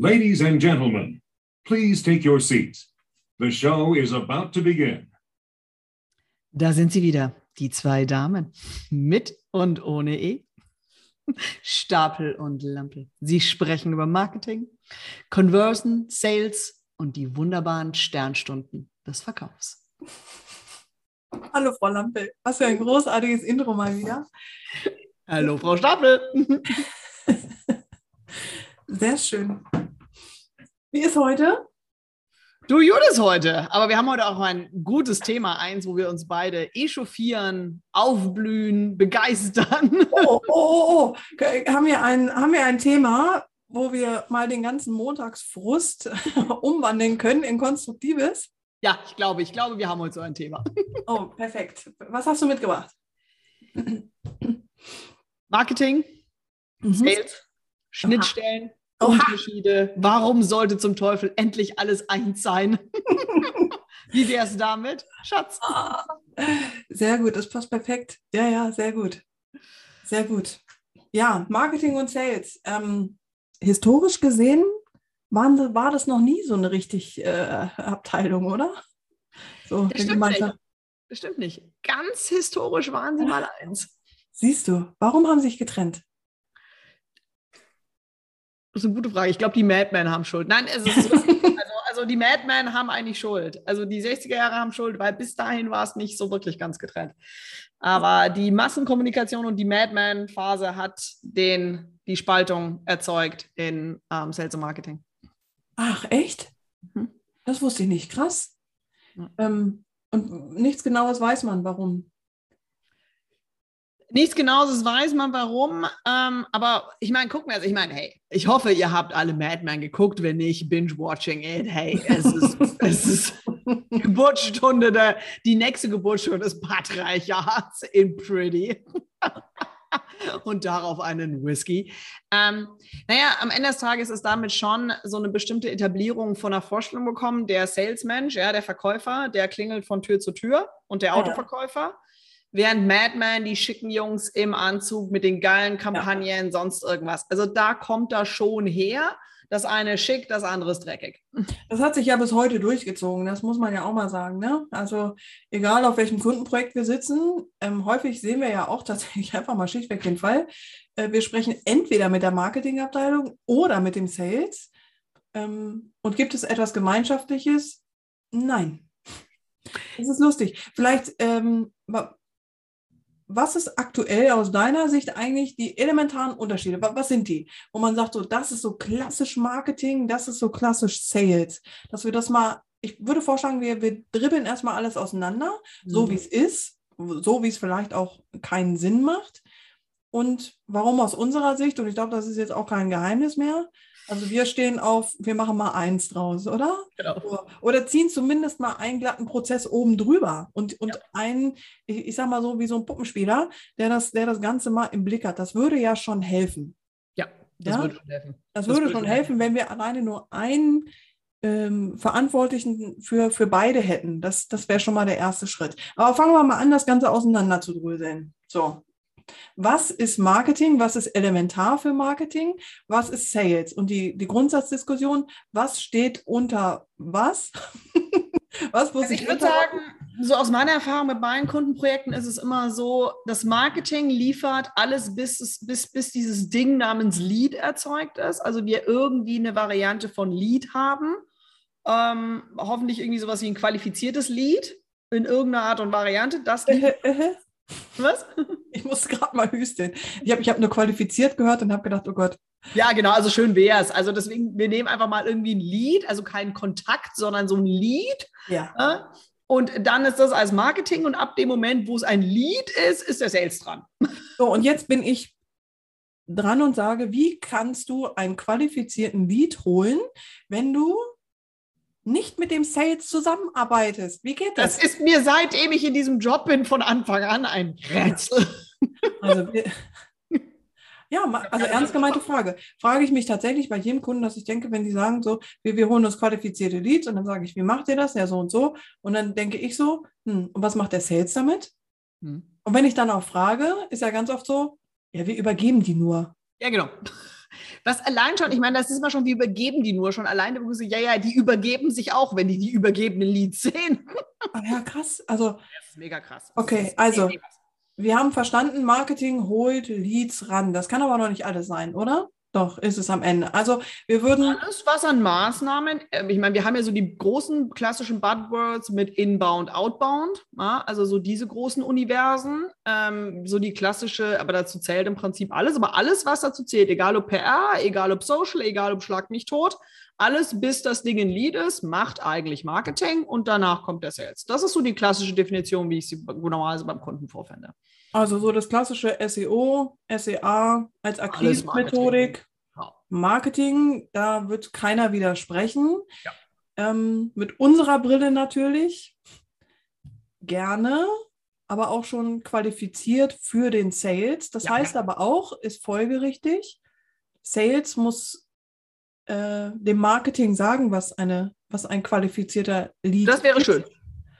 Ladies and gentlemen, please take your seats. The show is about to begin. Da sind sie wieder, die zwei Damen, mit und ohne E. Stapel und Lampe. Sie sprechen über Marketing, Conversion, Sales und die wunderbaren Sternstunden des Verkaufs. Hallo Frau Lampe, was für ein großartiges Intro mal wieder. Hallo Frau Stapel. Sehr schön. Wie ist heute? Du Judith heute, aber wir haben heute auch ein gutes Thema, eins, wo wir uns beide echauffieren, aufblühen, begeistern. Oh, oh, oh, oh. Haben, wir ein, haben wir ein Thema, wo wir mal den ganzen Montagsfrust umwandeln können in Konstruktives? Ja, ich glaube, ich glaube, wir haben heute so ein Thema. Oh, perfekt. Was hast du mitgebracht? Marketing, Mhm. Sales, Schnittstellen, Oha. Unterschiede. Warum sollte zum Teufel endlich alles eins sein? Wie wär's damit, Schatz? Ah, Sehr gut, das passt perfekt. Ja, ja, sehr gut. Sehr gut. Ja, Marketing und Sales. Ähm, historisch gesehen waren, war das noch nie so eine richtig äh, Abteilung, oder? So, Das stimmt Gemeinschaft. Das stimmt nicht. Ganz historisch waren sie mal eins. Siehst du, warum haben sie sich getrennt? Das ist eine gute Frage. Ich glaube, die Madmen haben Schuld. Nein, es ist also, also die Madmen haben eigentlich Schuld. Also die 60er Jahre haben Schuld, weil bis dahin war es nicht so wirklich ganz getrennt. Aber die Massenkommunikation und die Madman-Phase hat den, die Spaltung erzeugt in ähm, Sales und Marketing. Ach, echt? Mhm. Das wusste ich nicht. Krass. Ja. Ähm, und nichts Genaues weiß man, warum. Nichts Genaues weiß man warum, ähm, aber ich meine, gucken wir also, ich meine, hey, ich hoffe, ihr habt alle Mad Men geguckt, wenn nicht, binge-watching it, hey, es ist, es ist Geburtsstunde, der, die nächste Geburtsstunde des Patriarchats in Pretty. Und darauf einen Whisky. Ähm, naja, am Ende des Tages ist damit schon so eine bestimmte Etablierung von einer Vorstellung bekommen. Der Salesmensch, ja, der Verkäufer, der klingelt von Tür zu Tür und der. Autoverkäufer. Während Madman, die schicken Jungs im Anzug mit den geilen Kampagnen, sonst irgendwas. Also da kommt das schon her. Das eine schick, das andere ist dreckig. Das hat sich ja bis heute durchgezogen, das muss man ja auch mal sagen. Ne? Also egal auf welchem Kundenprojekt wir sitzen, ähm, häufig sehen wir ja auch tatsächlich einfach mal schlichtweg den Fall. Äh, wir sprechen entweder mit der Marketingabteilung oder mit dem Sales. Ähm, und gibt es etwas Gemeinschaftliches? Nein. Das ist lustig. Vielleicht, ähm, was ist aktuell aus deiner Sicht eigentlich die elementaren Unterschiede? Wa- Was sind die? Wo man sagt, so, das ist so klassisch Marketing, das ist so klassisch Sales. Dass wir das mal, ich würde vorschlagen, wir, wir dribbeln erstmal alles auseinander, so Mhm. wie es ist, so wie es vielleicht auch keinen Sinn macht. Und warum aus unserer Sicht, und ich glaube, das ist jetzt auch kein Geheimnis mehr. Also wir stehen auf, wir machen mal eins draus, oder? Genau. Oder ziehen zumindest mal einen glatten Prozess oben drüber und, und einen, ich, ich sag mal so, wie so ein Puppenspieler, der das, der das Ganze mal im Blick hat. Das würde ja schon helfen. Ja, das Ja? würde schon helfen. Das, Das würde würde schon helfen. helfen, wenn wir alleine nur einen ähm, Verantwortlichen für, für beide hätten. Das, das wäre schon mal der erste Schritt. Aber fangen wir mal an, das Ganze auseinander zu dröseln. So. Was ist Marketing? Was ist elementar für Marketing? Was ist Sales? Und die, die Grundsatzdiskussion, was steht unter was? was muss Also ich ich würde sagen, so aus meiner Erfahrung mit meinen Kundenprojekten ist es immer so, das Marketing liefert alles, bis, es, bis, bis dieses Ding namens Lead erzeugt ist. Also wir irgendwie eine Variante von Lead haben. Ähm, hoffentlich irgendwie sowas wie ein qualifiziertes Lead in irgendeiner Art und Variante. Das Äh, äh, äh. Was? Ich muss gerade mal hüsteln. Ich habe ich hab nur qualifiziert gehört und habe gedacht, oh Gott. Ja, genau, also schön wäre es. Also deswegen, wir nehmen einfach mal irgendwie ein Lead, also keinen Kontakt, sondern so ein Lead. Ja. Ja? Und dann ist das als Marketing und ab dem Moment, wo es ein Lead ist, ist der Sales dran. So, und jetzt bin ich dran und sage, wie kannst du einen qualifizierten Lead holen, wenn du nicht mit dem Sales zusammenarbeitest? Wie geht Das das? ist mir, seitdem ich in diesem Job bin, von Anfang an ein Rätsel. Also, ja, also ernst gemeinte Frage. Frage ich mich tatsächlich bei jedem Kunden, dass ich denke, wenn die sagen so, wir, wir holen uns qualifizierte Leads und dann sage ich, wie macht ihr das? Ja, so und so. Und dann denke ich so, hm, und was macht der Sales damit? Hm. Und wenn ich dann auch frage, ist ja ganz oft so, ja, wir übergeben die nur. Ja, genau. Was allein schon, ich meine, das ist immer schon, wie übergeben die nur schon. Alleine, wo sie, ja, ja, die übergeben sich auch, wenn die die übergebenen Leads sehen. Ja, krass. Also, Das ist mega krass. Okay, also- wir haben verstanden, Marketing holt Leads ran. Das kann aber noch nicht alles sein, oder? Doch, ist es am Ende. Also, wir würden. Alles, was an Maßnahmen, ähm, ich meine, wir haben ja so die großen klassischen Buzzwords mit Inbound, Outbound, also so diese großen Universen, ähm, so die klassische, aber dazu zählt im Prinzip alles, aber alles, was dazu zählt, egal ob PR, egal ob Social, egal ob Schlag mich tot, alles, bis das Ding ein Lead ist, macht eigentlich Marketing und danach kommt der Sales. Das ist so die klassische Definition, wie ich sie normalerweise beim Kunden vorfinde. Also so das klassische SEO, SEA als Marketing. Akquise-Methodik. Marketing, da wird keiner widersprechen. Ja. Ähm, mit unserer Brille natürlich gerne, aber auch schon qualifiziert für den Sales. Das Ja. heißt aber auch, ist folgerichtig, Sales muss äh, dem Marketing sagen, was, eine, was ein qualifizierter Lead Das wäre ist. schön.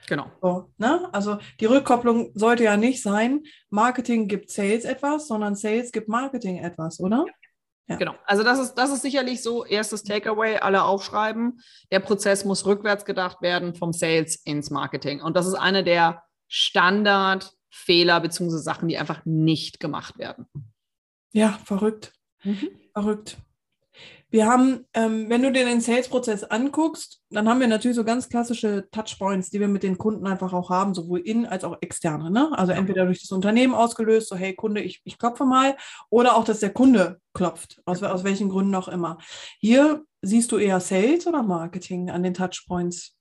Genau. So, ne? Also die Rückkopplung sollte ja nicht sein, Marketing gibt Sales etwas, sondern Sales gibt Marketing etwas, oder? Ja. Genau. Also das ist, das ist sicherlich so, erstes Takeaway, alle aufschreiben. Der Prozess muss rückwärts gedacht werden vom Sales ins Marketing. Und das ist eine der Standardfehler bzw. Sachen, die einfach nicht gemacht werden. Ja, verrückt. Verrückt. Wir haben, ähm, wenn du dir den Sales-Prozess anguckst, dann haben wir natürlich so ganz klassische Touchpoints, die wir mit den Kunden einfach auch haben, sowohl in als auch externe. Ne? Also entweder durch das Unternehmen ausgelöst, so hey Kunde, ich, ich klopfe mal, oder auch, dass der Kunde klopft, aus, aus welchen Gründen auch immer. Hier siehst du eher Sales oder Marketing an den Touchpoints?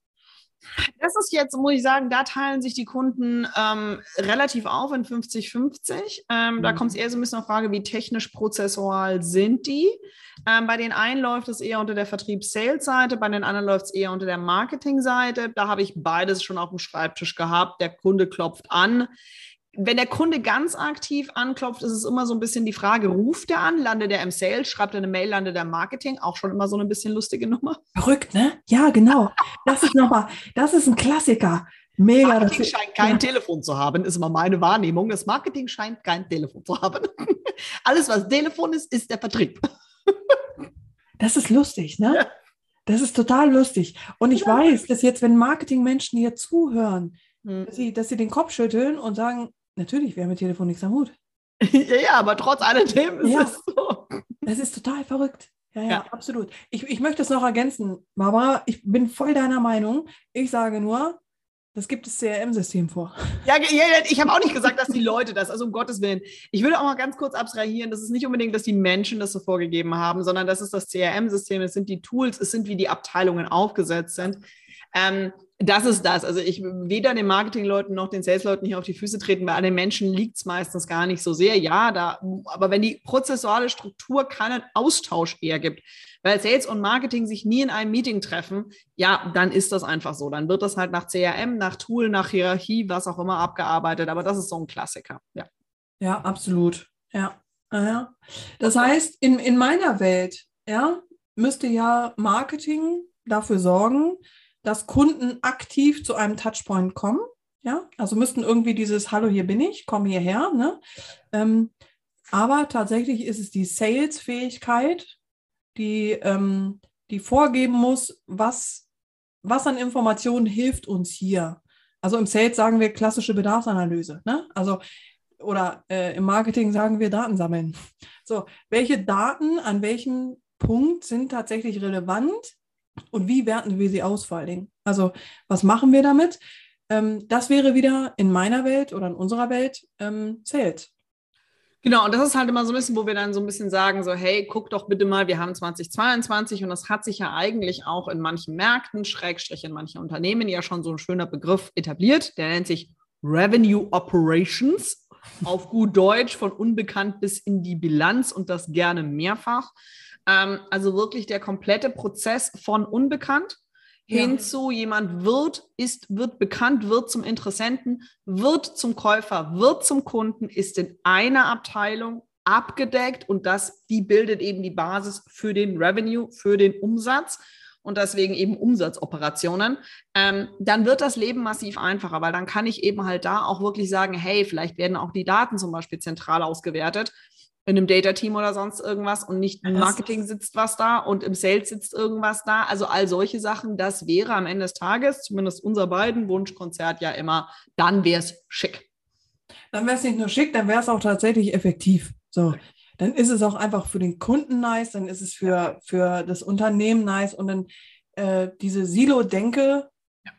Das ist jetzt, muss ich sagen, da teilen sich die Kunden ähm, relativ auf in 50-50. Ähm, Da Mhm. kommt es eher so ein bisschen auf Frage, wie technisch prozessual sind die. Ähm, bei den einen läuft es eher unter der Vertriebs-Sales-Seite, bei den anderen läuft es eher unter der Marketing-Seite. Da habe ich beides schon auf dem Schreibtisch gehabt. Der Kunde klopft an. Wenn der Kunde ganz aktiv anklopft, ist es immer so ein bisschen die Frage, ruft er an, landet er im Sales, schreibt er eine Mail, landet er im Marketing, auch schon immer so eine bisschen lustige Nummer. Verrückt, ne? Ja, genau. Das ist nochmal, das ist ein Klassiker. Mega. Das, Marketing scheint kein ja. Telefon zu haben, ist immer meine Wahrnehmung. Das Marketing scheint kein Telefon zu haben. Alles, was Telefon ist, ist der Vertrieb. das ist lustig, ne? Ja. Das ist total lustig. Und ich Ja. weiß, dass jetzt, wenn Marketingmenschen hier zuhören, Hm. dass sie, dass sie den Kopf schütteln und sagen, natürlich, wir haben mit Telefon nichts am Hut. ja, ja, aber trotz alledem ist Ja. es so. Das ist total verrückt. Ja, ja, Ja. absolut. Ich, ich möchte es noch ergänzen, Barbara, ich bin voll deiner Meinung. Ich sage nur, das gibt das CRM-System vor. Ja, ja, ich habe auch nicht gesagt, dass die Leute das, also um Gottes Willen. Ich würde auch mal ganz kurz abstrahieren, das ist nicht unbedingt, dass die Menschen das so vorgegeben haben, sondern das ist das CRM-System, es sind die Tools, es sind, wie die Abteilungen aufgesetzt sind. Ähm, das ist das. Also ich weder den Marketingleuten noch den Sales-Leuten hier auf die Füße treten, bei den Menschen liegt es meistens gar nicht so sehr. Ja, da, aber wenn die prozessuale Struktur keinen Austausch eher gibt, weil Sales und Marketing sich nie in einem Meeting treffen, ja, dann ist das einfach so. Dann wird das halt nach CRM, nach Tool, nach Hierarchie, was auch immer abgearbeitet. Aber das ist so ein Klassiker. Ja. Ja, absolut. Ja. Ja. Das heißt, in, in meiner Welt, ja, müsste ja Marketing dafür sorgen, dass Kunden aktiv zu einem Touchpoint kommen. Ja, also müssten irgendwie dieses Hallo, hier bin ich, komm hierher. Ne? Ähm, aber tatsächlich ist es die Sales-Fähigkeit, die, ähm, die vorgeben muss, was, was an Informationen hilft uns hier. Also im Sales sagen wir klassische Bedarfsanalyse. Ne? Also oder äh, im Marketing sagen wir Daten sammeln. So, welche Daten an welchem Punkt sind tatsächlich relevant und wie werten wir sie aus vor allen Dingen? Also, was machen wir damit? Ähm, das wäre wieder in meiner Welt oder in unserer Welt ähm, Sales. Genau, und das ist halt immer so ein bisschen, wo wir dann so ein bisschen sagen, so, hey, guck doch bitte mal, wir haben 2022 und das hat sich ja eigentlich auch in manchen Märkten, Schrägstrich in manchen Unternehmen ja schon so ein schöner Begriff etabliert, der nennt sich Revenue Operations, auf gut Deutsch von unbekannt bis in die Bilanz und das gerne mehrfach. Ähm, also wirklich der komplette Prozess von unbekannt Ja. hinzu, jemand wird, ist, wird bekannt, wird zum Interessenten, wird zum Käufer, wird zum Kunden, ist in einer Abteilung abgedeckt und das, die bildet eben die Basis für den Revenue, für den Umsatz und deswegen eben Umsatzoperationen, ähm, dann wird das Leben massiv einfacher, weil dann kann ich eben halt da auch wirklich sagen, hey, vielleicht werden auch die Daten zum Beispiel zentral ausgewertet. In einem Data-Team oder sonst irgendwas und nicht im Marketing sitzt was da und im Sales sitzt irgendwas da. Also all solche Sachen, das wäre am Ende des Tages, zumindest unser beiden Wunschkonzert ja immer, dann wäre es schick. Dann wäre es nicht nur schick, dann wäre es auch tatsächlich effektiv. So. Dann ist es auch einfach für den Kunden nice, dann ist es für, für das Unternehmen nice und dann äh, diese Silo-Denke,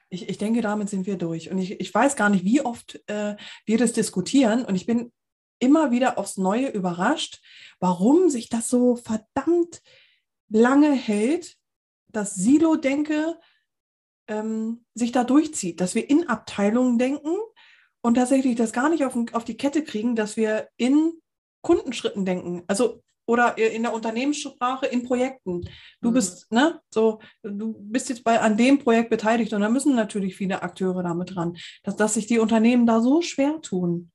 ich, ich denke, damit sind wir durch. Und ich, ich weiß gar nicht, wie oft äh, wir das diskutieren und ich bin immer wieder aufs Neue überrascht, warum sich das so verdammt lange hält, dass Silo-Denke ähm, sich da durchzieht, dass wir in Abteilungen denken und tatsächlich das gar nicht auf, auf die Kette kriegen, dass wir in Kundenschritten denken. Also oder in der Unternehmenssprache in Projekten. Du Mhm. bist, ne, so, du bist jetzt bei an dem Projekt beteiligt und da müssen natürlich viele Akteure damit dran, dass, dass sich die Unternehmen da so schwer tun.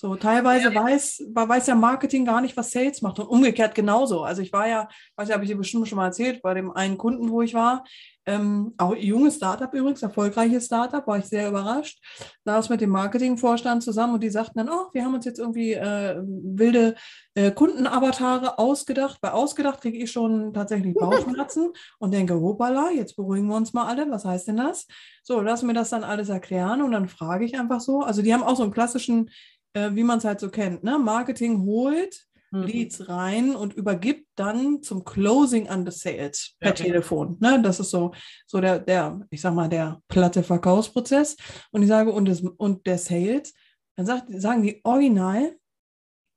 So, teilweise weiß, weiß ja Marketing gar nicht, was Sales macht und umgekehrt genauso. Also ich war ja, weiß ja, habe ich dir bestimmt schon mal erzählt, bei dem einen Kunden, wo ich war, ähm, auch junges Startup übrigens, erfolgreiches Startup, war ich sehr überrascht, saß mit dem Marketingvorstand zusammen und die sagten dann, oh, wir haben uns jetzt irgendwie äh, wilde äh, Kundenavatare ausgedacht. Bei ausgedacht kriege ich schon tatsächlich Bauchschmerzen und denke, hoppala, jetzt beruhigen wir uns mal alle. Was heißt denn das? So, lass mir das dann alles erklären und dann frage ich einfach so. Also die haben auch so einen klassischen, äh, wie man es halt so kennt, ne? Marketing holt Mhm. Leads rein und übergibt dann zum Closing an the Sales per Ja. Telefon. Ne? Das ist so, so der, der, ich sag mal, der platte Verkaufsprozess. Und ich sage, und, das, und der Sales, dann sagt, sagen die original,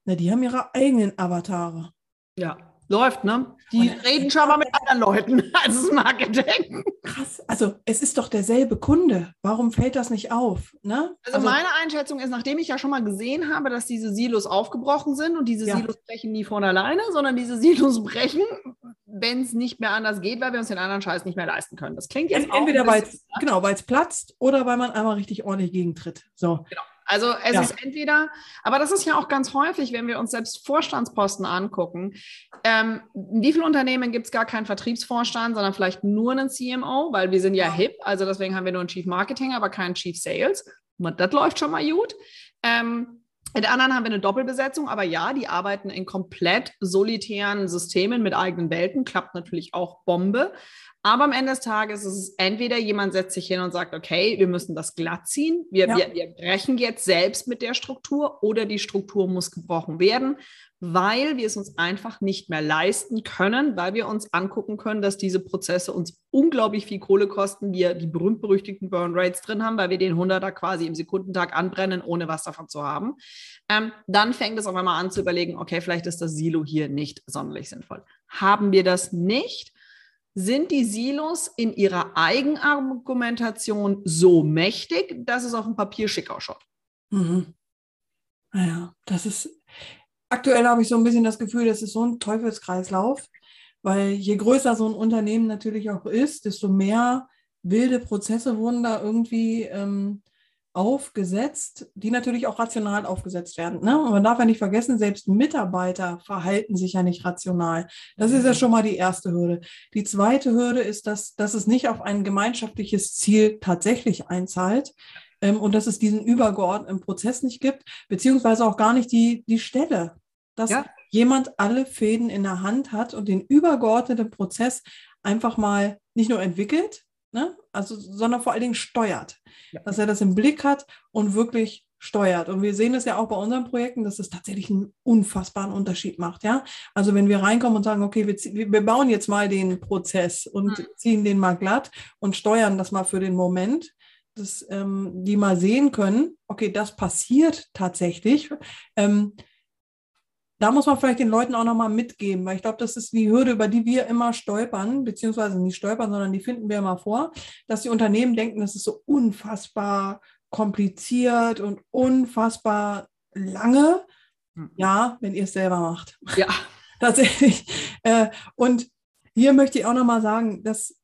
na, die haben ihre eigenen Avatare. Ja, läuft, ne? Die reden schon mal mit anderen Leuten als Marketing. Krass. Also es ist doch derselbe Kunde. Warum fällt das nicht auf? Ne? Also, meine Einschätzung ist, nachdem ich ja schon mal gesehen habe, dass diese Silos aufgebrochen sind und diese Ja. Silos brechen nie von alleine, sondern diese Silos brechen, wenn es nicht mehr anders geht, weil wir uns den anderen Scheiß nicht mehr leisten können. Das klingt jetzt Ent- auch entweder weil es genau, weil's platzt oder weil man einmal richtig ordentlich gegentritt. So. Also es Ja. ist entweder, aber das ist ja auch ganz häufig, wenn wir uns selbst Vorstandsposten angucken. Ähm, in wie vielen Unternehmen gibt es gar keinen Vertriebsvorstand, sondern vielleicht nur einen CMO, weil wir sind ja hip, also deswegen haben wir nur einen Chief Marketing, aber keinen Chief Sales. Und Das läuft schon mal gut. Ähm, in der anderen haben wir eine Doppelbesetzung, aber ja, die arbeiten in komplett solitären Systemen mit eigenen Welten, klappt natürlich auch Bombe. Aber am Ende des Tages ist es entweder jemand setzt sich hin und sagt, okay, wir müssen das glatt ziehen, wir, Ja. wir, wir brechen jetzt selbst mit der Struktur oder die Struktur muss gebrochen werden, weil wir es uns einfach nicht mehr leisten können, weil wir uns angucken können, dass diese Prozesse uns unglaublich viel Kohle kosten, wir die berühmt-berüchtigten Burn Rates drin haben, weil wir den 100er quasi im Sekundentag anbrennen, ohne was davon zu haben. Ähm, dann fängt es auf einmal an zu überlegen, okay, vielleicht ist das Silo hier nicht sonderlich sinnvoll. Haben wir das nicht? Sind die Silos in ihrer Eigenargumentation so mächtig, dass es auf dem Papier schick ausschaut? Mhm. Naja, das ist, aktuell habe ich so ein bisschen das Gefühl, das ist so ein Teufelskreislauf, weil je größer so ein Unternehmen natürlich auch ist, desto mehr wilde Prozesse wurden da irgendwie ähm, aufgesetzt, die natürlich auch rational aufgesetzt werden. Ne? Und man darf ja nicht vergessen, selbst Mitarbeiter verhalten sich ja nicht rational. Das ist ja schon mal die erste Hürde. Die zweite Hürde ist, dass, dass es nicht auf ein gemeinschaftliches Ziel tatsächlich einzahlt ähm, und dass es diesen übergeordneten Prozess nicht gibt, beziehungsweise auch gar nicht die, die Stelle, dass Ja. jemand alle Fäden in der Hand hat und den übergeordneten Prozess einfach mal nicht nur entwickelt, ne, also, sondern vor allen Dingen steuert. Ja. Dass er das im Blick hat und wirklich steuert. Und wir sehen es ja auch bei unseren Projekten, dass es tatsächlich einen unfassbaren Unterschied macht. Ja? Also wenn wir reinkommen und sagen, okay, wir wir bauen jetzt mal den Prozess und Mhm. ziehen den mal glatt und steuern das mal für den Moment, dass ähm, die mal sehen können, okay, das passiert tatsächlich. Ähm, da muss man vielleicht den Leuten auch nochmal mitgeben, weil ich glaube, das ist die Hürde, über die wir immer stolpern, beziehungsweise nicht stolpern, sondern die finden wir immer vor, dass die Unternehmen denken, das ist so unfassbar kompliziert und unfassbar lange. Mhm. Ja, wenn ihr es selber macht. Ja. Tatsächlich. Äh, und hier möchte ich auch nochmal sagen, dass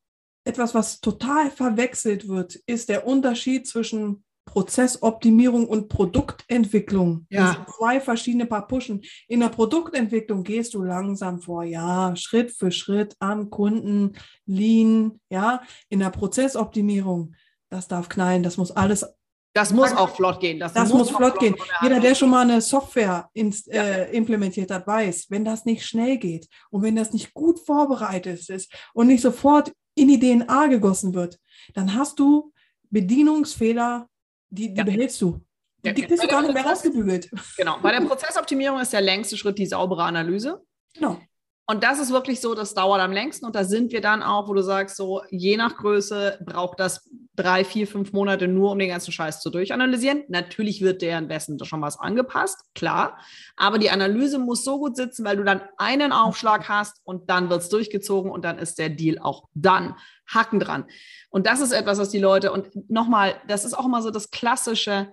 etwas, was total verwechselt wird, ist der Unterschied zwischen Prozessoptimierung und Produktentwicklung. Ja. Das sind zwei verschiedene Paar Puschen. In der Produktentwicklung gehst du langsam vor, ja, Schritt für Schritt am Kunden, Lean, ja. In der Prozessoptimierung, das darf knallen, das muss alles Das muss auch flott gehen. Das, das muss, muss flott gehen. Jeder, der schon mal eine Software ins, äh, implementiert hat, weiß, wenn das nicht schnell geht und wenn das nicht gut vorbereitet ist und nicht sofort in die DNA gegossen wird, dann hast du Bedienungsfehler, die, die ja. behältst du. Die, die kriegst du gar nicht mehr rausgebügelt. Genau. Bei der Prozessoptimierung ist der längste Schritt die saubere Analyse. Genau. Und das ist wirklich so, das dauert am längsten. Und da sind wir dann auch, wo du sagst, so je nach Größe braucht das drei, vier, fünf Monate nur, um den ganzen Scheiß zu durchanalysieren. Natürlich wird währenddessen schon was angepasst, klar. Aber die Analyse muss so gut sitzen, weil du dann einen Aufschlag hast und dann wird es durchgezogen und dann ist der Deal auch dann. Haken dran. Und das ist etwas, was die Leute, und nochmal, das ist auch immer so das Klassische,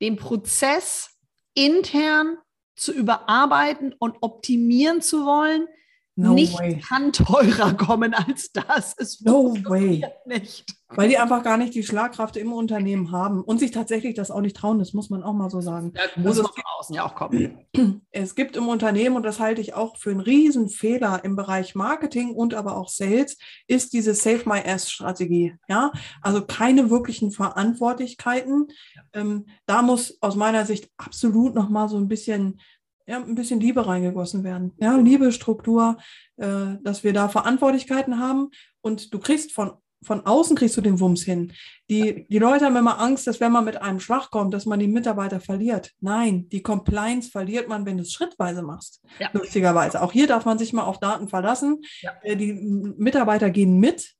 den Prozess intern zu überarbeiten und optimieren zu wollen, No nicht way. kann teurer kommen als das. Es no way. Nicht. Weil die einfach gar nicht die Schlagkraft im Unternehmen haben und sich tatsächlich das auch nicht trauen, das muss man auch mal so sagen. Ja, muss also, von außen ja auch kommen. Es gibt im Unternehmen, und das halte ich auch für einen Riesenfehler im Bereich Marketing und aber auch Sales, ist diese Save My Ass-Strategie. Ja, also keine wirklichen Verantwortlichkeiten. Ähm, da muss aus meiner Sicht absolut noch mal so ein bisschen ja, ein bisschen Liebe reingegossen werden. Ja, Liebe, Struktur, äh, dass wir da Verantwortlichkeiten haben und du kriegst von, von außen kriegst du den Wumms hin. Die, die Leute haben immer Angst, dass wenn man mit einem Schwach kommt, dass man die Mitarbeiter verliert. Nein, die Compliance verliert man, wenn du es schrittweise machst. Ja. Lustigerweise. Auch hier darf man sich mal auf Daten verlassen. Ja. Äh, die Mitarbeiter gehen mit,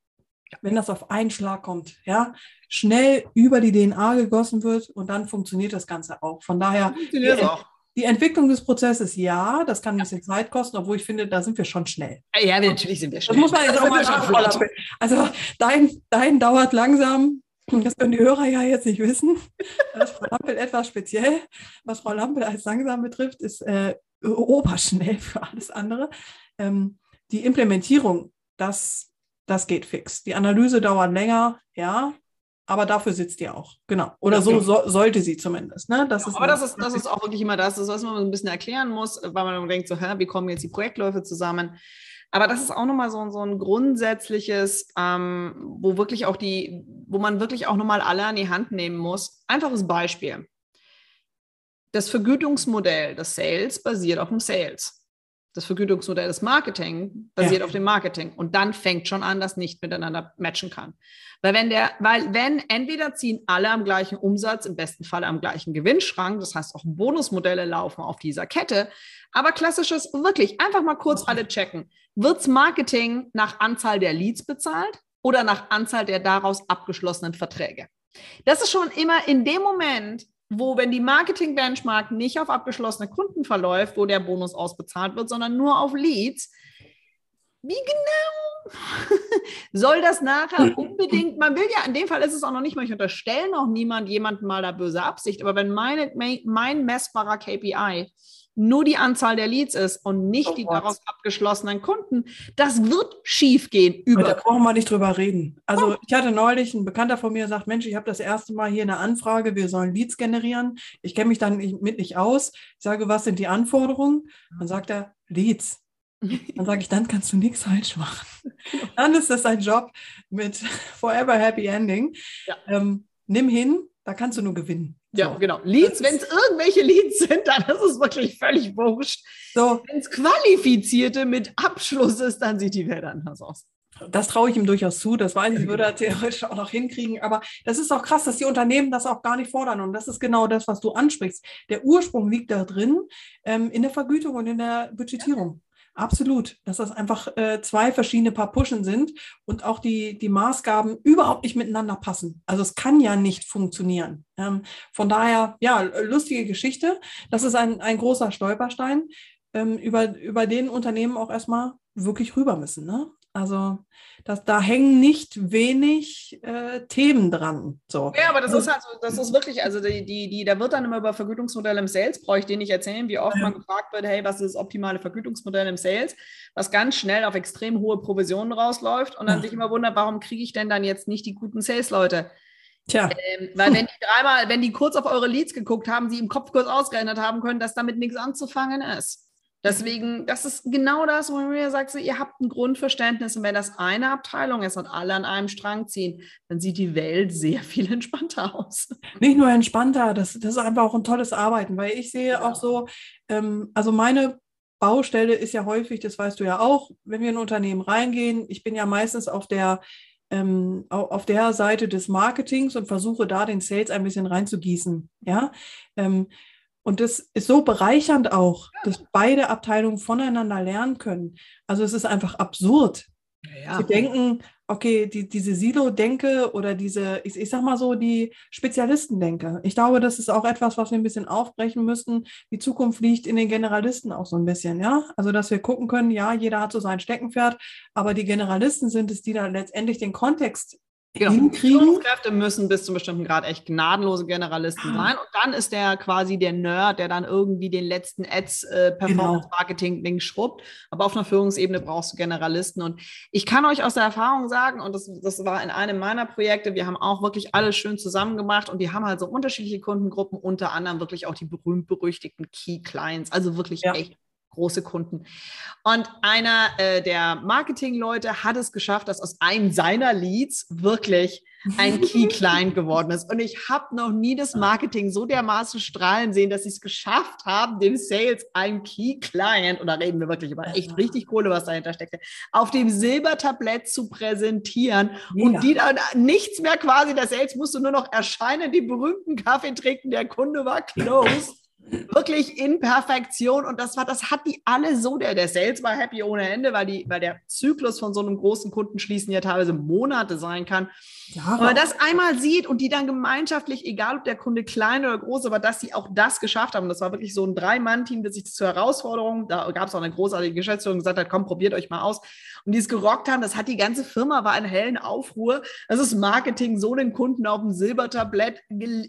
wenn das auf einen Schlag kommt, ja, schnell über die DNA gegossen wird und dann funktioniert das Ganze auch. Von daher, funktioniert auch. Die Entwicklung des Prozesses, ja, das kann ein bisschen Zeit kosten, obwohl ich finde, da sind wir schon schnell. Ja, natürlich sind wir schnell. Das muss man jetzt auch mal nachfragen. Also dein, dein dauert langsam. Das können die Hörer ja jetzt nicht wissen. Das ist Frau Lampel etwas speziell. Was Frau Lampel als langsam betrifft, ist äh, oberschnell für alles andere. Ähm, die Implementierung, das, das geht fix. Die Analyse dauert länger, ja, aber dafür sitzt ihr auch. Genau. Oder so, so sollte sie zumindest. Ne? Das ja, ist aber das ist, das ist auch wirklich immer das, was man ein bisschen erklären muss, weil man denkt, so, hä, wie kommen jetzt die Projektläufe zusammen? Aber das ist auch nochmal so, so ein grundsätzliches, ähm, wo wirklich auch die, wo man wirklich auch nochmal alle an die Hand nehmen muss. Einfaches Beispiel. Das Vergütungsmodell des Sales basiert auf dem Sales das Vergütungsmodell des Marketing basiert ja. auf dem Marketing. Und dann fängt schon an, dass nicht miteinander matchen kann. Weil wenn der, weil wenn entweder ziehen alle am gleichen Umsatz, im besten Fall am gleichen Gewinnschrank, das heißt auch Bonusmodelle laufen auf dieser Kette. Aber klassisches, wirklich, einfach mal kurz alle checken. Wirds Marketing nach Anzahl der Leads bezahlt oder nach Anzahl der daraus abgeschlossenen Verträge? Das ist schon immer in dem Moment, wo, wenn die Marketing-Benchmark nicht auf abgeschlossene Kunden verläuft, wo der Bonus ausbezahlt wird, sondern nur auf Leads, wie genau soll das nachher unbedingt, man will ja, in dem Fall ist es auch noch nicht mal, ich unterstelle noch niemand jemanden mal da böse Absicht, aber wenn meine, mein messbarer KPI nur die Anzahl der Leads ist und nicht oh, die daraus abgeschlossenen Kunden, das wird schief gehen. Über da brauchen wir nicht drüber reden. Also oh. ich hatte neulich, ein Bekannter von mir sagt, Mensch, ich habe das erste Mal hier eine Anfrage, wir sollen Leads generieren. Ich kenne mich dann mit nicht aus. Ich sage, was sind die Anforderungen? Dann sagt er, Leads. Dann sage ich, dann kannst du nichts falsch machen. Dann ist das ein Job mit Forever Happy Ending. Ja. Ähm, nimm hin, da kannst du nur gewinnen. Ja, so. genau. Leads, wenn es irgendwelche Leads sind, dann ist es wirklich völlig wurscht. So. Wenn es qualifizierte mit Abschluss ist, dann sieht die Welt anders aus. Das traue ich ihm durchaus zu. Das weiß ich, würde er theoretisch auch noch hinkriegen. Aber das ist auch krass, dass die Unternehmen das auch gar nicht fordern. Und das ist genau das, was du ansprichst. Der Ursprung liegt da drin, ähm, in der Vergütung und in der Budgetierung. Absolut, dass das einfach äh, zwei verschiedene Paar Puschen sind und auch die, die Maßgaben überhaupt nicht miteinander passen. Also es kann ja nicht funktionieren. Ähm, von daher, ja, lustige Geschichte. Das ist ein, ein großer Stolperstein, ähm, über, über den Unternehmen auch erstmal wirklich rüber müssen. Ne? Also das, da hängen nicht wenig äh, Themen dran. So. Ja, aber das ist halt so, das ist wirklich, also die, die, die, da wird dann immer über Vergütungsmodelle im Sales, brauche ich dir nicht erzählen, wie oft ja. man gefragt wird, hey, was ist das optimale Vergütungsmodell im Sales, was ganz schnell auf extrem hohe Provisionen rausläuft und dann ja. sich immer wundert, warum kriege ich denn dann jetzt nicht die guten Sales-Leute? Tja. Ähm, weil wenn die dreimal, wenn die kurz auf eure Leads geguckt haben, sie im Kopf kurz ausgerechnet haben können, dass damit nichts anzufangen ist. Deswegen, das ist genau das, wo mir sagt, so, ihr habt ein Grundverständnis und wenn das eine Abteilung ist und alle an einem Strang ziehen, dann sieht die Welt sehr viel entspannter aus. Nicht nur entspannter, das, das ist einfach auch ein tolles Arbeiten, weil ich sehe ja. auch so, ähm, also meine Baustelle ist ja häufig, das weißt du ja auch, wenn wir in ein Unternehmen reingehen, ich bin ja meistens auf der ähm, auf der Seite des Marketings und versuche da den Sales ein bisschen reinzugießen. Ja, ähm, und das ist so bereichernd auch, dass beide Abteilungen voneinander lernen können. Also es ist einfach absurd. Ja. Sie denken, okay, die, diese Silo-Denke oder diese, ich, ich sag mal so, die Spezialistendenke. Ich glaube, das ist auch etwas, was wir ein bisschen aufbrechen müssten. Die Zukunft liegt in den Generalisten auch so ein bisschen, ja. Also, dass wir gucken können, ja, jeder hat so sein Steckenpferd, aber die Generalisten sind es, die da letztendlich den Kontext genau. hinkriegen. Führungskräfte müssen bis zu einem bestimmten Grad echt gnadenlose Generalisten ah. sein. Und dann ist der quasi der Nerd, der dann irgendwie den letzten Ads äh, Performance Marketing Ding schrubbt. Aber auf einer Führungsebene brauchst du Generalisten. Und ich kann euch aus der Erfahrung sagen, und das, das war in einem meiner Projekte, wir haben auch wirklich alles schön zusammen gemacht und die haben halt so unterschiedliche Kundengruppen, unter anderem wirklich auch die berühmt-berüchtigten Key Clients, also wirklich ja. echt große Kunden. Und einer äh, der Marketingleute hat es geschafft, dass aus einem seiner Leads wirklich ein Key Client geworden ist. Und ich habe noch nie das Marketing so dermaßen strahlen sehen, dass sie es geschafft haben, dem Sales ein Key Client, und da reden wir wirklich über echt richtig Kohle, was dahinter steckt, auf dem Silbertablett zu präsentieren ja. und die dann nichts mehr quasi, der Sales musste nur noch erscheinen, die berühmten Kaffee trinken, der Kunde war closed wirklich in Perfektion. Und das war, das hat die alle so, der, der Sales war happy ohne Ende, weil die, weil der Zyklus von so einem großen Kunden schließen ja teilweise Monate sein kann. Ja, Wenn man das einmal sieht und die dann gemeinschaftlich, egal ob der Kunde klein oder groß, aber dass sie auch das geschafft haben, das war wirklich so ein Drei-Mann-Team, das sich zur Herausforderung, da gab es auch eine großartige Geschäftsführung, gesagt hat, komm, probiert euch mal aus. Und die es gerockt haben, das hat die ganze Firma, war in hellen Aufruhr, das ist Marketing, so den Kunden auf dem Silbertablett,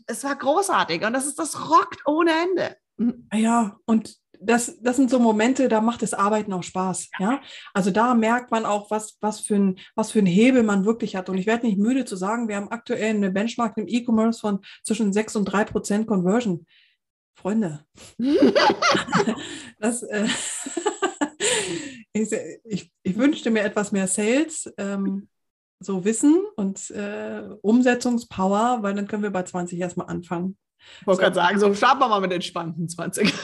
es war großartig. Und das ist, das rockt ohne Ende. Mhm. Ja, und das, das sind so Momente, da macht das Arbeiten auch Spaß. Ja. ja? Also da merkt man auch, was, was, für ein, was für ein Hebel man wirklich hat. Und ich werde nicht müde zu sagen, wir haben aktuell eine Benchmark im E-Commerce von zwischen 6 und 3 Prozent Conversion. Freunde. das, äh, ich, ich, ich, wünschte mir etwas mehr Sales, ähm, so Wissen und äh, Umsetzungspower, weil dann können wir bei 20 erstmal anfangen. Ich wollte gerade sagen, so starten wir mal mit entspannten 20.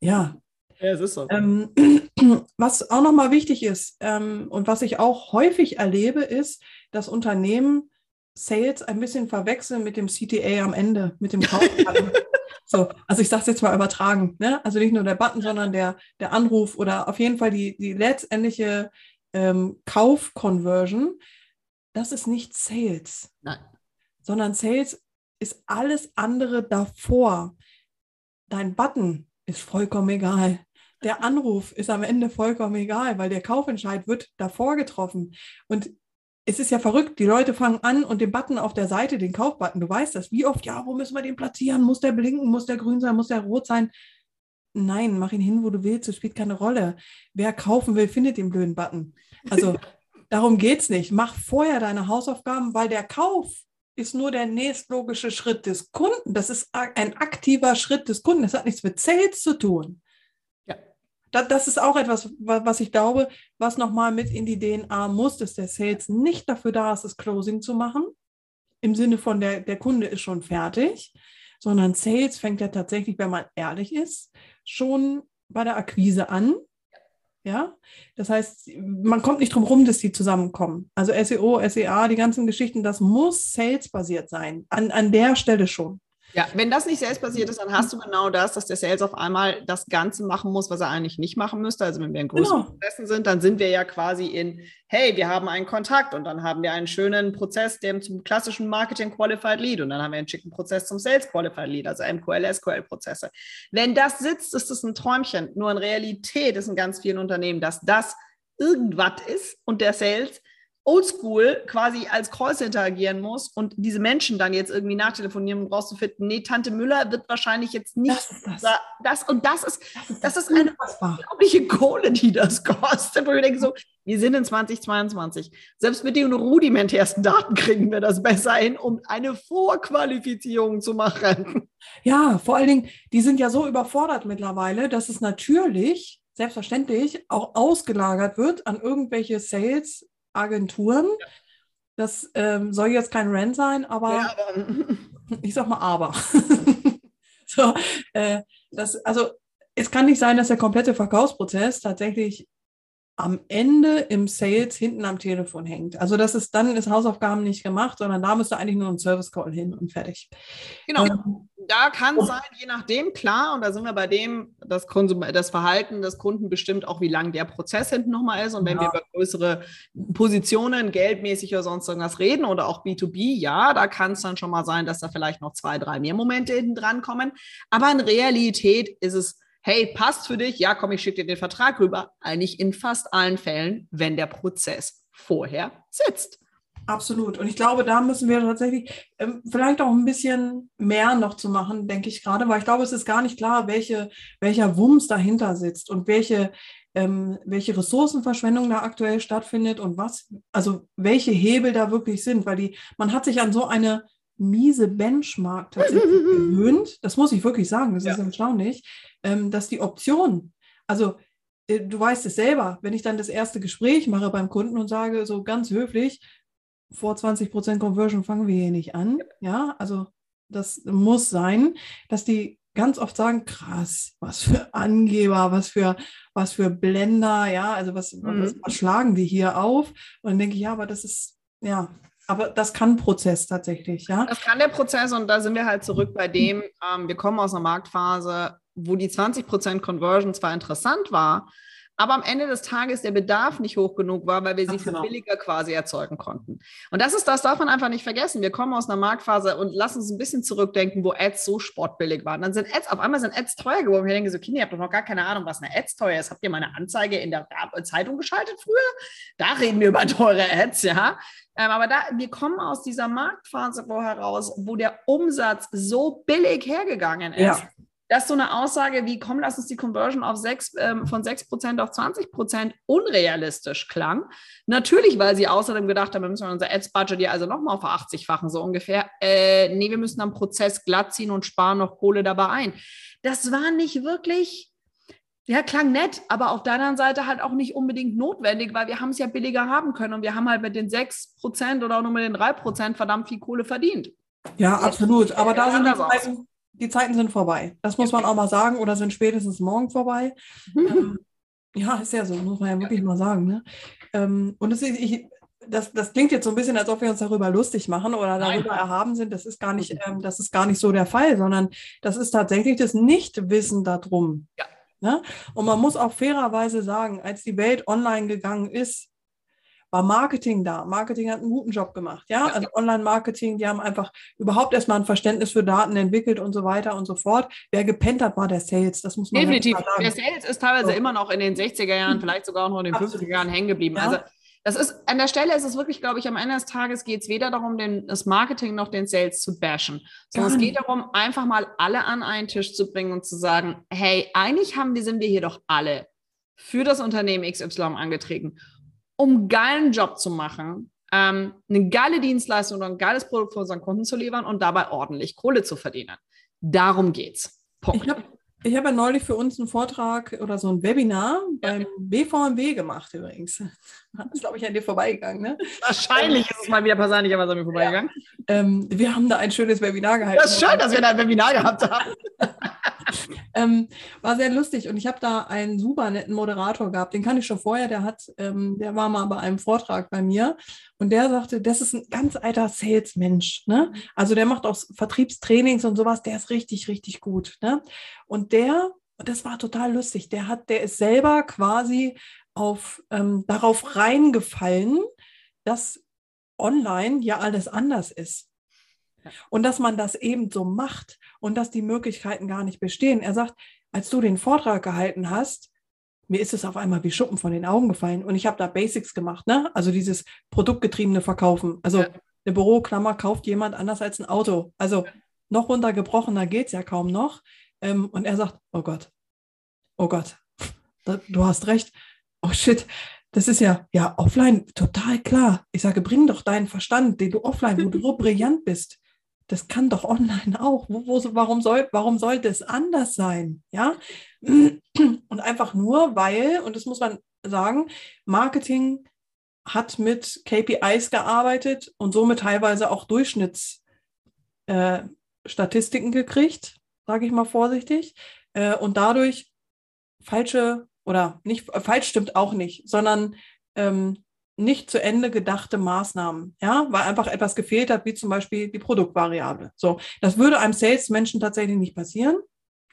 Ja. Ja, es ist so. Ähm, was auch nochmal wichtig ist ähm, und was ich auch häufig erlebe, ist, dass Unternehmen Sales ein bisschen verwechseln mit dem CTA am Ende, mit dem Kaufbutton. so, also ich sage es jetzt mal übertragen. Ne? Also nicht nur der Button, sondern der, der Anruf oder auf jeden Fall die, die letztendliche ähm, Kauf-Conversion. Das ist nicht Sales. Nein. Sondern Sales ist alles andere davor. Dein Button ist vollkommen egal. Der Anruf ist am Ende vollkommen egal, weil der Kaufentscheid wird davor getroffen. Und es ist ja verrückt, die Leute fangen an und den Button auf der Seite, den Kaufbutton, du weißt das, wie oft, ja, wo müssen wir den platzieren? Muss der blinken? Muss der grün sein? Muss der rot sein? Nein, mach ihn hin, wo du willst, es spielt keine Rolle. Wer kaufen will, findet den blöden Button. Also darum geht es nicht. Mach vorher deine Hausaufgaben, weil der Kauf ist nur der nächstlogische Schritt des Kunden. Das ist ein aktiver Schritt des Kunden. Das hat nichts mit Sales zu tun. Ja. Das, das ist auch etwas, was ich glaube, was nochmal mit in die DNA muss, dass der Sales nicht dafür da ist, das Closing zu machen. Im Sinne von der, der Kunde ist schon fertig, sondern Sales fängt ja tatsächlich, wenn man ehrlich ist, schon bei der Akquise an ja, das heißt, man kommt nicht drum rum, dass die zusammenkommen. Also SEO, SEA, die ganzen Geschichten, das muss sales-basiert sein. An, an der Stelle schon. Ja, wenn das nicht sales-basiert ist, dann hast du genau das, dass der Sales auf einmal das Ganze machen muss, was er eigentlich nicht machen müsste. Also wenn wir in größeren genau. Prozessen sind, dann sind wir ja quasi in, hey, wir haben einen Kontakt und dann haben wir einen schönen Prozess, der zum klassischen Marketing Qualified Lead und dann haben wir einen schicken Prozess zum Sales Qualified Lead, also MQL, SQL-Prozesse. Wenn das sitzt, ist das ein Träumchen. Nur in Realität ist in ganz vielen Unternehmen, dass das irgendwas ist und der Sales oldschool quasi als Callcenter agieren muss und diese Menschen dann jetzt irgendwie nachtelefonieren, um rauszufinden, nee, Tante Müller wird wahrscheinlich jetzt nicht Das ist das. da- das und das ist, Das ist, das ist eine unfassbar. unglaubliche Kohle, die das kostet. Wo ich denke so, wir sind in 2022. Selbst mit den rudimentärsten Daten kriegen wir das besser hin, um eine Vorqualifizierung zu machen. Ja, vor allen Dingen, die sind ja so überfordert mittlerweile, dass es natürlich, selbstverständlich, auch ausgelagert wird an irgendwelche Sales-Agenturen. Das ähm, soll jetzt kein Rant sein, aber Ja, aber, ich sag mal aber. so, äh, das, also es kann nicht sein, dass der komplette Verkaufsprozess tatsächlich am Ende im Sales hinten am Telefon hängt. Also das ist dann ist Hausaufgaben nicht gemacht, sondern da müsste eigentlich nur ein Service Call hin und fertig. genau. Ähm, Da kann Oh. es sein, je nachdem, klar, und da sind wir bei dem, das, Konsum das Verhalten des Kunden bestimmt auch, wie lang der Prozess hinten nochmal ist. Und wenn Ja. wir über größere Positionen, geldmäßig oder sonst irgendwas reden oder auch B2B, ja, da kann es dann schon mal sein, dass da vielleicht noch zwei, drei mehr Momente hinten dran kommen. Aber in Realität ist es, hey, passt für dich, ja, komm, ich schicke dir den Vertrag rüber. Eigentlich in fast allen Fällen, wenn der Prozess vorher sitzt. Absolut. Und ich glaube, da müssen wir tatsächlich ähm, vielleicht auch ein bisschen mehr noch zu machen, denke ich gerade, weil ich glaube, es ist gar nicht klar, welche, welcher Wumms dahinter sitzt und welche, ähm, welche Ressourcenverschwendung da aktuell stattfindet und was, also welche Hebel da wirklich sind, weil die, man hat sich an so eine miese Benchmark tatsächlich gewöhnt. Das muss ich wirklich sagen, das Ja. ist erstaunlich, ähm, dass die Option, also äh, du weißt es selber, wenn ich dann das erste Gespräch mache beim Kunden und sage so ganz höflich, vor 20% Conversion fangen wir hier nicht an. Ja, also das muss sein, dass die ganz oft sagen, krass, was für Angeber, was für, was für Blender, ja, also was, Mhm. was, was schlagen die hier auf? Und dann denke ich, ja, aber das ist, ja, aber das kann Prozess tatsächlich, ja. Das kann der Prozess und da sind wir halt zurück bei dem, ähm, wir kommen aus einer Marktphase, wo die 20% Conversion zwar interessant war, aber am Ende des Tages der Bedarf nicht hoch genug war, weil wir sie für genau. billiger quasi erzeugen konnten. Und das ist, das darf man einfach nicht vergessen. Wir kommen aus einer Marktphase und lassen uns ein bisschen zurückdenken, wo Ads so sportbillig waren. Dann sind Ads, auf einmal sind Ads teuer geworden. Ich denke so, Kinder, ihr habt doch noch gar keine Ahnung, was eine Ads teuer ist. Habt ihr mal eine Anzeige in der Zeitung geschaltet früher? Da reden wir über teure Ads, ja. Ähm, aber da, wir kommen aus dieser Marktphase wo heraus, wo der Umsatz so billig hergegangen ist, Ja. Dass so eine Aussage wie, komm, lass uns die Conversion auf 6, ähm, von 6% auf 20% unrealistisch klang. Natürlich, weil sie außerdem gedacht haben, wir müssen unser Ads-Budget ja also nochmal auf 80-fachen, so ungefähr. Äh, nee, wir müssen am Prozess glatt ziehen und sparen noch Kohle dabei ein. Das war nicht wirklich ja, klang nett, aber auf der anderen Seite halt auch nicht unbedingt notwendig, weil wir haben es ja billiger haben können und wir haben halt mit den 6% oder auch nur mit den 3% verdammt viel Kohle verdient. Ja, absolut. Aber da sind die Anders aus. Zeiten, die Zeiten sind vorbei. Das muss man auch mal sagen oder sind spätestens morgen vorbei. Ähm, ja, ist ja so, muss man ja wirklich mal sagen. Ne? Ähm, und ist, ich, das, das klingt jetzt so ein bisschen, als ob wir uns darüber lustig machen oder Nein. darüber erhaben sind. Das ist gar nicht, ähm, das ist gar nicht so der Fall, sondern das ist tatsächlich das Nichtwissen darum. Ja. Ne? Und man muss auch fairerweise sagen, als die Welt online gegangen ist, war Marketing da. Marketing hat einen guten Job gemacht. Ja, also Online-Marketing, die haben einfach überhaupt erstmal ein Verständnis für Daten entwickelt und so weiter und so fort. Wer gepent hat, war der Sales. Das muss man Definitiv. klar Der sagen. Sales ist teilweise So. immer noch in den 60er Jahren, vielleicht sogar auch noch in den Absolut. 50er Jahren hängen geblieben. Ja. Also das ist, an der Stelle ist es wirklich, glaube ich, am Ende des Tages geht es weder darum, den, das Marketing noch den Sales zu bashen, sondern es geht darum, einfach mal alle an einen Tisch zu bringen und zu sagen, hey, eigentlich haben wir, sind wir hier doch alle für das Unternehmen XY angetreten, um einen geilen Job zu machen, ähm, eine geile Dienstleistung oder ein geiles Produkt für unseren Kunden zu liefern und dabei ordentlich Kohle zu verdienen. Darum geht's. Punkt. Ich habe ich hab ja neulich für uns einen Vortrag oder so ein Webinar beim BVMW gemacht übrigens. Das ist, glaube ich, an dir vorbeigegangen. Ne? Wahrscheinlich ist es mal wieder persönlicherweise an mir vorbeigegangen. Ähm, wir haben da ein schönes Webinar gehalten. Das ist schön, dass wir da ein Webinar gehabt haben. Ähm, war sehr lustig und ich habe da einen super netten Moderator gehabt. Den kann ich schon vorher. Der hat, ähm, der war mal bei einem Vortrag bei mir und der sagte, das ist ein ganz alter Salesmensch. Ne? Also der macht auch Vertriebstrainings und sowas. Der ist richtig, richtig gut. Ne? Und der, und das war total lustig. Der hat, der ist selber quasi auf ähm, darauf reingefallen, dass online ja alles anders ist. Und dass man das eben so macht und dass die Möglichkeiten gar nicht bestehen. Er sagt, als du den Vortrag gehalten hast, mir ist es auf einmal wie Schuppen von den Augen gefallen. Und ich habe da Basics gemacht, ne? Also dieses produktgetriebene Verkaufen. Also ja. eine Büroklammer kauft jemand anders als ein Auto. Also noch runtergebrochener geht es ja kaum noch. Ähm, und er sagt, oh Gott, oh Gott, du hast recht. Oh shit, das ist ja, ja, offline total klar. Ich sage, bring doch deinen Verstand, den du offline, wo du so brillant bist. Das kann doch online auch. Wo, wo, warum, soll, warum sollte es anders sein? Ja? Und einfach nur, weil, und das muss man sagen, Marketing hat mit KPIs gearbeitet und somit teilweise auch Durchschnittsstatistiken äh, gekriegt, sage ich mal vorsichtig, äh, und dadurch falsche oder nicht falsch stimmt auch nicht, sondern ähm, nicht zu Ende gedachte Maßnahmen, ja, weil einfach etwas gefehlt hat, wie zum Beispiel die Produktvariable. So, das würde einem Salesmenschen tatsächlich nicht passieren.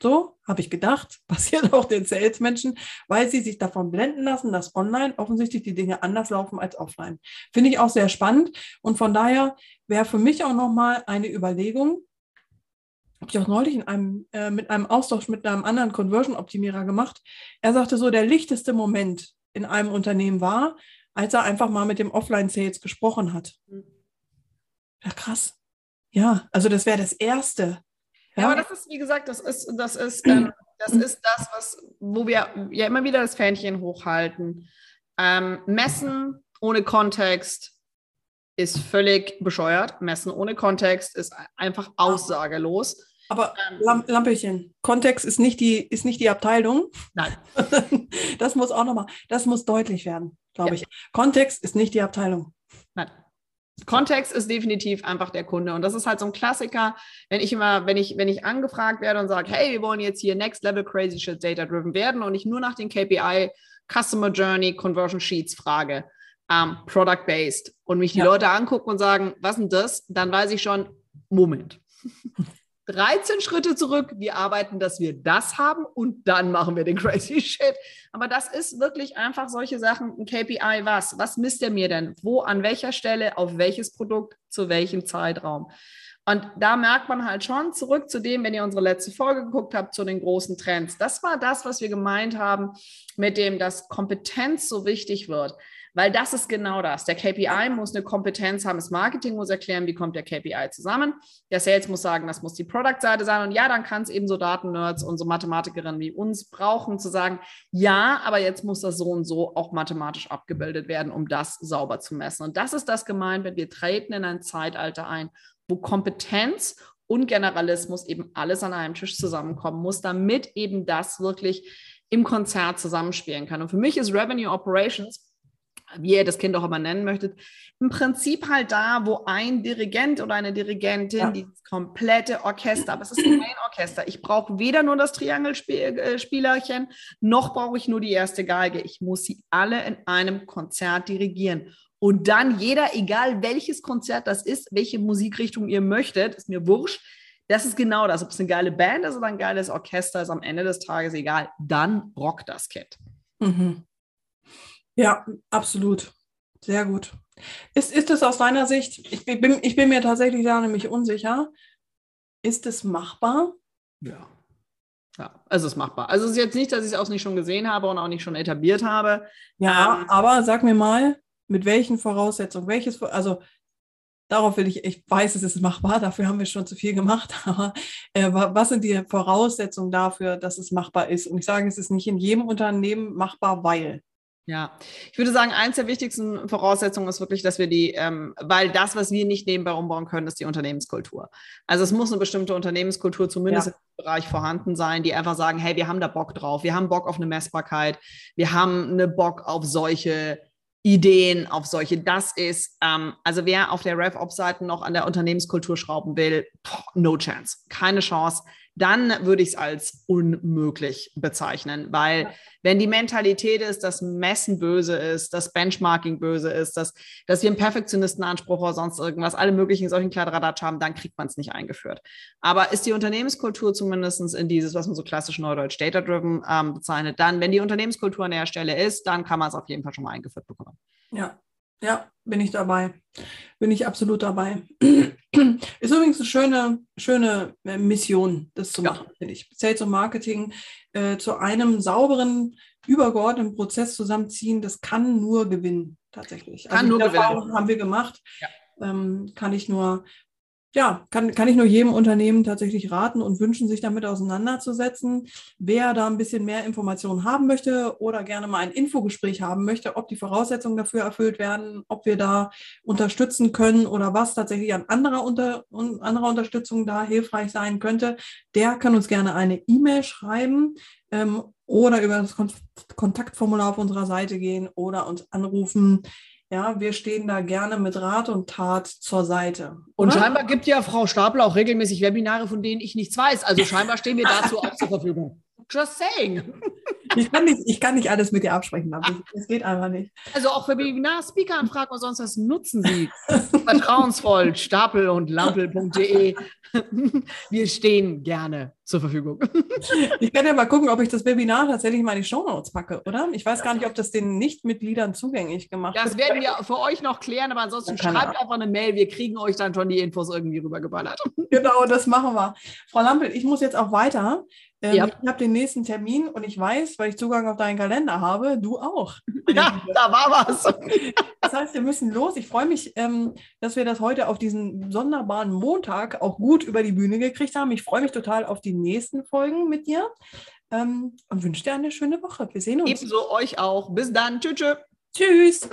So, habe ich gedacht, passiert auch den Salesmenschen, weil sie sich davon blenden lassen, dass online offensichtlich die Dinge anders laufen als offline. Finde ich auch sehr spannend. Und von daher wäre für mich auch nochmal eine Überlegung, habe ich auch neulich in einem, äh, mit einem Austausch mit einem anderen Conversion-Optimierer gemacht. Er sagte so, der lichteste Moment in einem Unternehmen war, als er einfach mal mit dem Offline-Sales gesprochen hat. Mhm. Ja, krass. Ja, also das wäre das Erste. Ja. ja. aber das ist, wie gesagt, das ist, das ist, ähm, das ist das, was, wo wir ja immer wieder das Fähnchen hochhalten. Ähm, messen ohne Kontext ist völlig bescheuert. Messen ohne Kontext ist einfach aussagelos. Aber ähm, Lampechen, Kontext ist nicht die, ist nicht die Abteilung. Nein. das muss auch nochmal, das muss deutlich werden, glaube ja. ich. Kontext ist nicht die Abteilung. Nein. Kontext ist definitiv einfach der Kunde. Und das ist halt so ein Klassiker, wenn ich immer, wenn ich, wenn ich angefragt werde und sage, hey, wir wollen jetzt hier Next Level Crazy Shit Data Driven werden und ich nur nach den KPI Customer Journey Conversion Sheets frage, ähm, Product Based und mich die ja. Leute angucken und sagen, was ist das? Dann weiß ich schon, Moment. 13 Schritte zurück, wir arbeiten, dass wir das haben und dann machen wir den crazy Shit. Aber das ist wirklich einfach solche Sachen, ein KPI, was? Was misst er mir denn? Wo, an welcher Stelle, auf welches Produkt, zu welchem Zeitraum? Und da merkt man halt schon zurück zu dem, wenn ihr unsere letzte Folge geguckt habt, zu den großen Trends. Das war das, was wir gemeint haben, mit dem, dass Kompetenz so wichtig wird. Weil das ist genau das. Der KPI muss eine Kompetenz haben. Das Marketing muss erklären, wie kommt der KPI zusammen. Der Sales muss sagen, das muss die Product-Seite sein. Und ja, dann kann es eben so Daten-Nerds und so Mathematikerinnen wie uns brauchen, zu sagen, ja, aber jetzt muss das so und so auch mathematisch abgebildet werden, um das sauber zu messen. Und das ist das gemeint, wenn wir treten in ein Zeitalter ein, wo Kompetenz und Generalismus eben alles an einem Tisch zusammenkommen muss, damit eben das wirklich im Konzert zusammenspielen kann. Und für mich ist Revenue Operations wie ihr das Kind auch immer nennen möchtet, im Prinzip halt da, wo ein Dirigent oder eine Dirigentin ja. dieses komplette Orchester, aber es ist kein Orchester. Ich brauche weder nur das Triangelspielerchen, noch brauche ich nur die erste Geige. Ich muss sie alle in einem Konzert dirigieren. Und dann jeder, egal welches Konzert das ist, welche Musikrichtung ihr möchtet, ist mir wurscht. Das ist genau das. Ob es eine geile Band ist oder ein geiles Orchester, ist am Ende des Tages egal. Dann rockt das Kind. Mhm. Ja, absolut. Sehr gut. Ist, ist es aus deiner Sicht, ich bin, ich bin mir tatsächlich da nämlich unsicher, ist es machbar? Ja. Ja, es ist machbar. Also es ist jetzt nicht, dass ich es auch nicht schon gesehen habe und auch nicht schon etabliert habe. Ja, ähm, aber sag mir mal, mit welchen Voraussetzungen, welches, also darauf will ich, ich weiß, es ist machbar, dafür haben wir schon zu viel gemacht, aber äh, was sind die Voraussetzungen dafür, dass es machbar ist? Und ich sage, es ist nicht in jedem Unternehmen machbar, weil. Ja, ich würde sagen, eins der wichtigsten Voraussetzungen ist wirklich, dass wir die, ähm, weil das, was wir nicht nebenbei umbauen können, ist die Unternehmenskultur. Also es muss eine bestimmte Unternehmenskultur zumindest ja. im Bereich vorhanden sein, die einfach sagen, hey, wir haben da Bock drauf, wir haben Bock auf eine Messbarkeit, wir haben eine Bock auf solche Ideen, auf solche. Das ist, ähm, also wer auf der RevOps-Seite noch an der Unternehmenskultur schrauben will, no chance, keine Chance dann würde ich es als unmöglich bezeichnen, weil wenn die Mentalität ist, dass Messen böse ist, dass Benchmarking böse ist, dass, dass wir einen Perfektionistenanspruch oder sonst irgendwas, alle möglichen solchen Kladderadatsch haben, dann kriegt man es nicht eingeführt. Aber ist die Unternehmenskultur zumindest in dieses, was man so klassisch Neudeutsch Data-Driven ähm, bezeichnet, dann, wenn die Unternehmenskultur an der Stelle ist, dann kann man es auf jeden Fall schon mal eingeführt bekommen. Ja, ja, bin ich dabei. Bin ich absolut dabei. Ist übrigens eine schöne, schöne äh, Mission, das zu Ja. machen, finde ich. Sales und Marketing äh, zu einem sauberen, übergeordneten Prozess zusammenziehen, das kann nur gewinnen, tatsächlich. Kann nur die gewinnen. Erfahrung haben wir gemacht. Ja. Ähm, kann ich nur, ja, kann, kann ich nur jedem Unternehmen tatsächlich raten und wünschen, sich damit auseinanderzusetzen. Wer da ein bisschen mehr Informationen haben möchte oder gerne mal ein Infogespräch haben möchte, ob die Voraussetzungen dafür erfüllt werden, ob wir da unterstützen können oder was tatsächlich an anderer, unter, un, anderer Unterstützung da hilfreich sein könnte, der kann uns gerne eine E-Mail schreiben ähm, oder über das Kon Kontaktformular auf unserer Seite gehen oder uns anrufen. Ja, wir stehen da gerne mit Rat und Tat zur Seite. Und oder? scheinbar gibt ja Frau Stapel auch regelmäßig Webinare, von denen ich nichts weiß. Also scheinbar stehen wir dazu auch zur Verfügung. Just saying. Ich kann nicht, ich kann nicht alles mit dir absprechen, aber es geht einfach nicht. Also auch für Webinar, Speaker-Anfragen und sonst was nutzen Sie. Vertrauensvoll, stapel und lampel.de. Wir stehen gerne zur Verfügung. Ich kann ja mal gucken, ob ich das Webinar tatsächlich mal in die Shownotes packe, oder? Ich weiß gar nicht, ob das den Nichtmitgliedern zugänglich gemacht Das wird. werden wir für euch noch klären, aber ansonsten schreibt einfach eine Mail. Wir kriegen euch dann schon die Infos irgendwie rübergeballert. Genau, das machen wir. Frau Lampel, ich muss jetzt auch weiter. Ähm, Ja. Ich habe den nächsten Termin und ich weiß, weil ich Zugang auf deinen Kalender habe, du auch. Ja, da war was. Das heißt, wir müssen los. Ich freue mich, ähm, dass wir das heute auf diesen sonderbaren Montag auch gut über die Bühne gekriegt haben. Ich freue mich total auf die nächsten Folgen mit dir ähm, und wünsche dir eine schöne Woche. Wir sehen uns. Ebenso euch auch. Bis dann. Tschüss. tschüss. Tschüss.